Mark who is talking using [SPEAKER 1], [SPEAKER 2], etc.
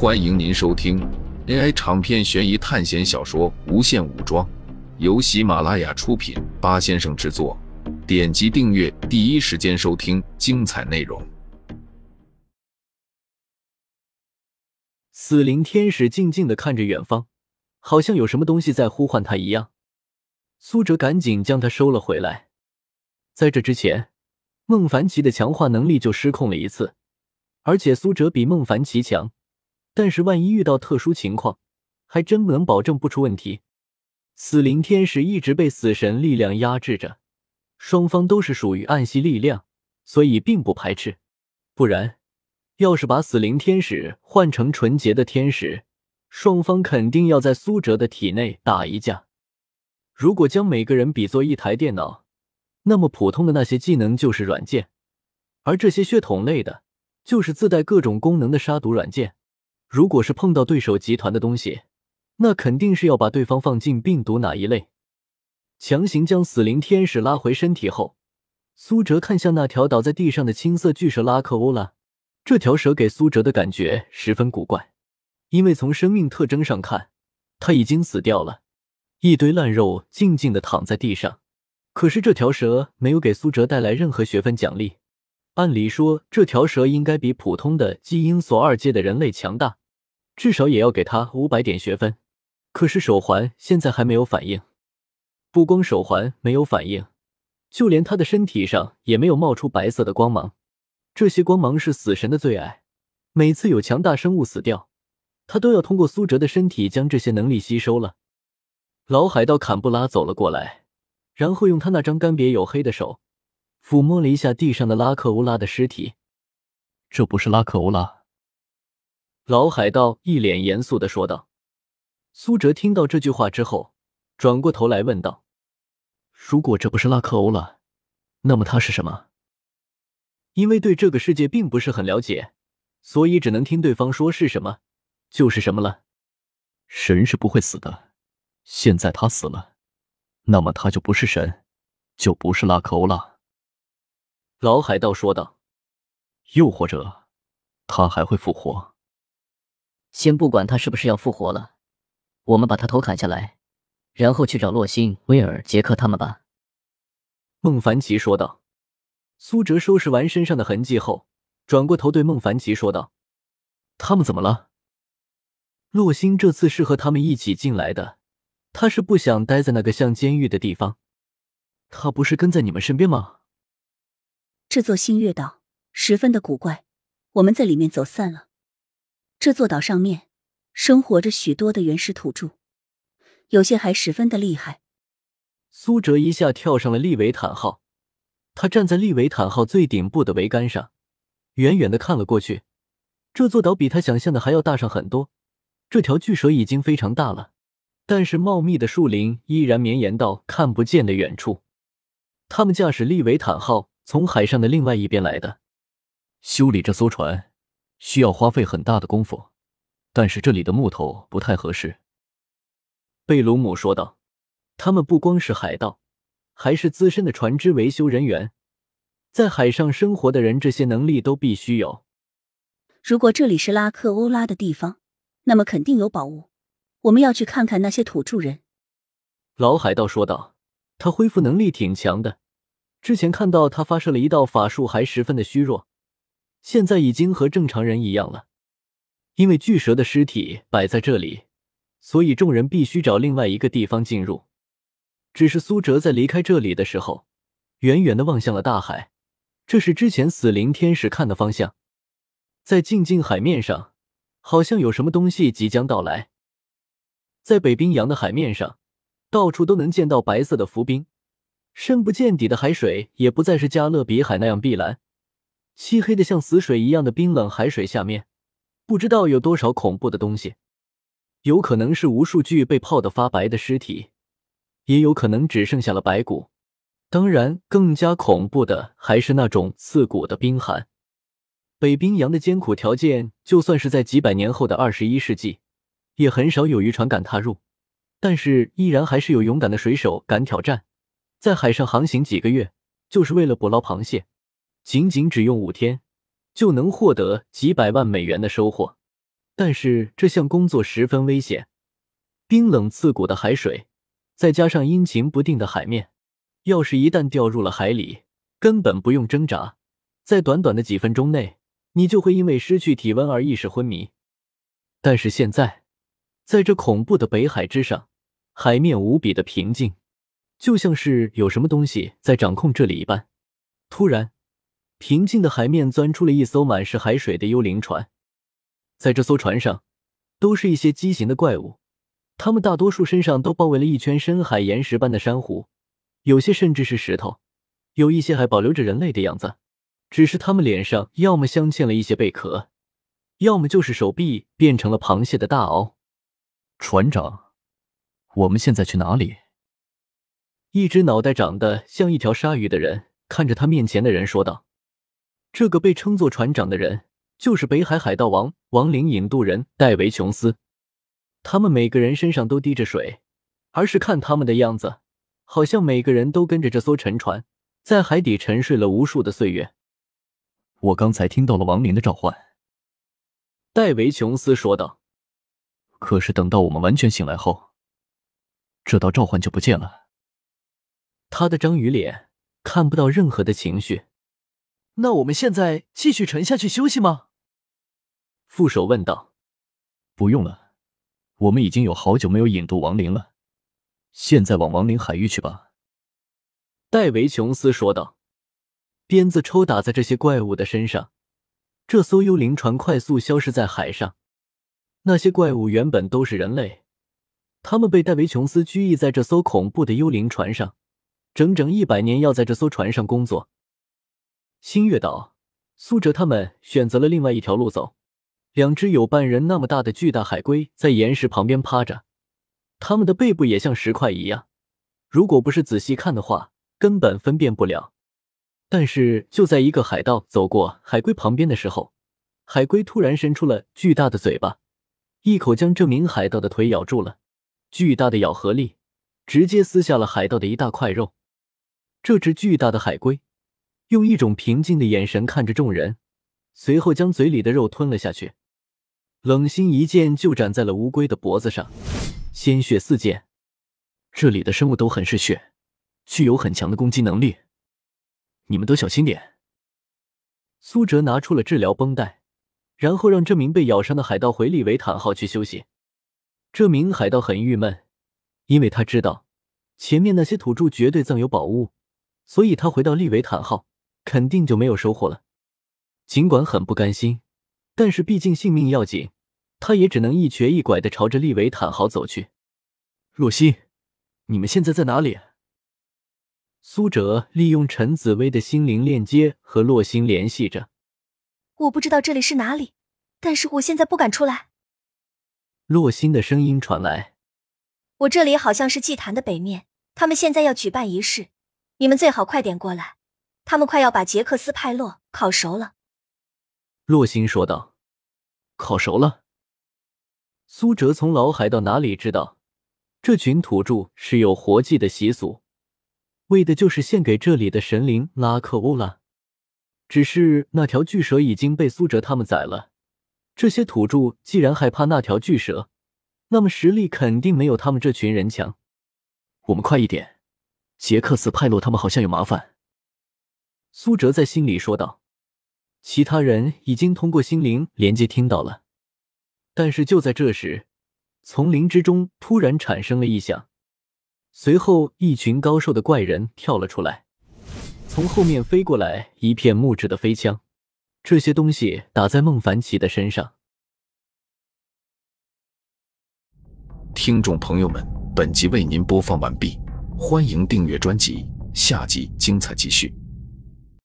[SPEAKER 1] 欢迎您收听 AI 长篇悬疑探险小说《无限武装》，由喜马拉雅出品，八先生制作。点击订阅，第一时间收听精彩内容。
[SPEAKER 2] 死灵天使静静的看着远方，好像有什么东西在呼唤他一样。苏哲赶紧将他收了回来。在这之前，孟凡奇的强化能力就失控了一次，而且苏哲比孟凡奇强。但是万一遇到特殊情况，还真不能保证不出问题。死灵天使一直被死神力量压制着，双方都是属于暗系力量，所以并不排斥。不然，要是把死灵天使换成纯洁的天使，双方肯定要在苏哲的体内打一架。如果将每个人比作一台电脑，那么普通的那些技能就是软件，而这些血统类的，就是自带各种功能的杀毒软件。如果是碰到对手集团的东西，那肯定是要把对方放进病毒哪一类。强行将死灵天使拉回身体后，苏哲看向那条倒在地上的青色巨蛇拉克欧拉。这条蛇给苏哲的感觉十分古怪，因为从生命特征上看，它已经死掉了，一堆烂肉静静的躺在地上。可是这条蛇没有给苏哲带来任何学分奖励。按理说，这条蛇应该比普通的基因锁二阶的人类强大，至少也要给他五百点学分。可是手环现在还没有反应，不光手环没有反应，就连他的身体上也没有冒出白色的光芒。这些光芒是死神的最爱，每次有强大生物死掉，他都要通过苏哲的身体将这些能力吸收了。老海盗坎布拉走了过来，然后用他那张干瘪黝黑的手。抚摸了一下地上的拉克乌拉的尸体，
[SPEAKER 3] 这不是拉克乌拉。
[SPEAKER 2] 老海盗一脸严肃的说道。苏哲听到这句话之后，转过头来问道：“
[SPEAKER 3] 如果这不是拉克欧了，那么他是什么？”
[SPEAKER 2] 因为对这个世界并不是很了解，所以只能听对方说是什么就是什么了。
[SPEAKER 3] 神是不会死的，现在他死了，那么他就不是神，就不是拉克欧了。
[SPEAKER 2] 老海盗说道：“
[SPEAKER 3] 又或者，他还会复活。
[SPEAKER 4] 先不管他是不是要复活了，我们把他头砍下来，然后去找洛星、威尔、杰克他们吧。”
[SPEAKER 2] 孟凡奇说道。苏哲收拾完身上的痕迹后，转过头对孟凡奇说道：“
[SPEAKER 3] 他们怎么了？”
[SPEAKER 2] 洛星这次是和他们一起进来的，他是不想待在那个像监狱的地方。
[SPEAKER 3] 他不是跟在你们身边吗？
[SPEAKER 5] 这座星月岛十分的古怪，我们在里面走散了。这座岛上面生活着许多的原始土著，有些还十分的厉害。
[SPEAKER 2] 苏哲一下跳上了利维坦号，他站在利维坦号最顶部的桅杆上，远远的看了过去。这座岛比他想象的还要大上很多。这条巨蛇已经非常大了，但是茂密的树林依然绵延到看不见的远处。他们驾驶利维坦号。从海上的另外一边来的，
[SPEAKER 3] 修理这艘船需要花费很大的功夫，但是这里的木头不太合适。”
[SPEAKER 2] 贝鲁姆说道。他们不光是海盗，还是资深的船只维修人员，在海上生活的人，这些能力都必须有。
[SPEAKER 5] 如果这里是拉克欧拉的地方，那么肯定有宝物，我们要去看看那些土著人。”
[SPEAKER 2] 老海盗说道。他恢复能力挺强的。之前看到他发射了一道法术，还十分的虚弱，现在已经和正常人一样了。因为巨蛇的尸体摆在这里，所以众人必须找另外一个地方进入。只是苏哲在离开这里的时候，远远的望向了大海，这是之前死灵天使看的方向。在静静海面上，好像有什么东西即将到来。在北冰洋的海面上，到处都能见到白色的浮冰。深不见底的海水也不再是加勒比海那样碧蓝，漆黑的像死水一样的冰冷海水下面，不知道有多少恐怖的东西。有可能是无数具被泡得发白的尸体，也有可能只剩下了白骨。当然，更加恐怖的还是那种刺骨的冰寒。北冰洋的艰苦条件，就算是在几百年后的二十一世纪，也很少有渔船敢踏入，但是依然还是有勇敢的水手敢挑战。在海上航行几个月，就是为了捕捞螃蟹，仅仅只用五天，就能获得几百万美元的收获。但是这项工作十分危险，冰冷刺骨的海水，再加上阴晴不定的海面，要是一旦掉入了海里，根本不用挣扎，在短短的几分钟内，你就会因为失去体温而意识昏迷。但是现在，在这恐怖的北海之上，海面无比的平静，就像是有什么东西在掌控这里一般。突然，平静的海面钻出了一艘满是海水的幽灵船。在这艘船上，都是一些畸形的怪物，他们大多数身上都包围了一圈深海岩石般的珊瑚，有些甚至是石头，有一些还保留着人类的样子，只是他们脸上要么镶嵌了一些贝壳，要么就是手臂变成了螃蟹的大螯。
[SPEAKER 3] 船长，我们现在去哪里？
[SPEAKER 2] 一只脑袋长得像一条鲨鱼的人看着他面前的人说道：“这个被称作船长的人。”就是北海海盗王亡灵引渡人戴维·琼斯，他们每个人身上都滴着水，而是看他们的样子，好像每个人都跟着这艘沉船在海底沉睡了无数的岁月。
[SPEAKER 3] 我刚才听到了亡灵的召唤，
[SPEAKER 2] 戴维·琼斯说道。
[SPEAKER 3] 可是等到我们完全醒来后，这道召唤就不见了。
[SPEAKER 2] 他的章鱼脸看不到任何的情绪。
[SPEAKER 6] 那我们现在继续沉下去休息吗？
[SPEAKER 2] 副手问道。
[SPEAKER 3] 不用了，我们已经有好久没有引渡亡灵了，现在往亡灵海域去吧。
[SPEAKER 2] 戴维·琼斯说道。鞭子抽打在这些怪物的身上，这艘幽灵船快速消失在海上。那些怪物原本都是人类，他们被戴维·琼斯拘役在这艘恐怖的幽灵船上，整整一百年要在这艘船上工作。星月岛，苏哲他们选择了另外一条路走。两只有半人那么大的巨大海龟在岩石旁边趴着，它们的背部也像石块一样，如果不是仔细看的话，根本分辨不了。但是就在一个海盗走过海龟旁边的时候，海龟突然伸出了巨大的嘴巴，一口将这名海盗的腿咬住了。巨大的咬合力直接撕下了海盗的一大块肉。这只巨大的海龟。用一种平静的眼神看着众人，随后将嘴里的肉吞了下去。冷心一剑就斩在了乌龟的脖子上，鲜血四溅。这里的生物都很嗜血，具有很强的攻击能力，你们都小心点。苏哲拿出了治疗绷带，然后让这名被咬伤的海盗回利维坦号去休息。这名海盗很郁闷，因为他知道前面那些土著绝对藏有宝物，所以他回到利维坦号。肯定就没有收获了。尽管很不甘心，但是毕竟性命要紧，他也只能一瘸一拐的朝着利维坦号走去。
[SPEAKER 6] 若曦，你们现在在哪里？
[SPEAKER 2] 苏哲利用陈紫薇的心灵链接和洛星联系着。
[SPEAKER 7] 我不知道这里是哪里，但是我现在不敢出来。
[SPEAKER 2] 洛星的声音传来：“
[SPEAKER 7] 我这里好像是祭坛的北面，他们现在要举办仪式，你们最好快点过来。”他们快要把杰克斯派洛烤熟了，
[SPEAKER 2] 洛星说道。
[SPEAKER 6] 烤熟了。
[SPEAKER 2] 苏哲从老海到哪里知道，这群土著是有活祭的习俗，为的就是献给这里的神灵拉克乌拉。只是那条巨蛇已经被苏哲他们宰了。这些土著既然害怕那条巨蛇，那么实力肯定没有他们这群人强。
[SPEAKER 6] 我们快一点，杰克斯派洛他们好像有麻烦。
[SPEAKER 2] 苏哲在心里说道：“其他人已经通过心灵连接听到了。”但是就在这时，丛林之中突然产生了异响，随后一群高瘦的怪人跳了出来，从后面飞过来一片木质的飞枪，这些东西打在孟凡奇的身上。
[SPEAKER 1] 听众朋友们，本集为您播放完毕，欢迎订阅专辑，下集精彩继续。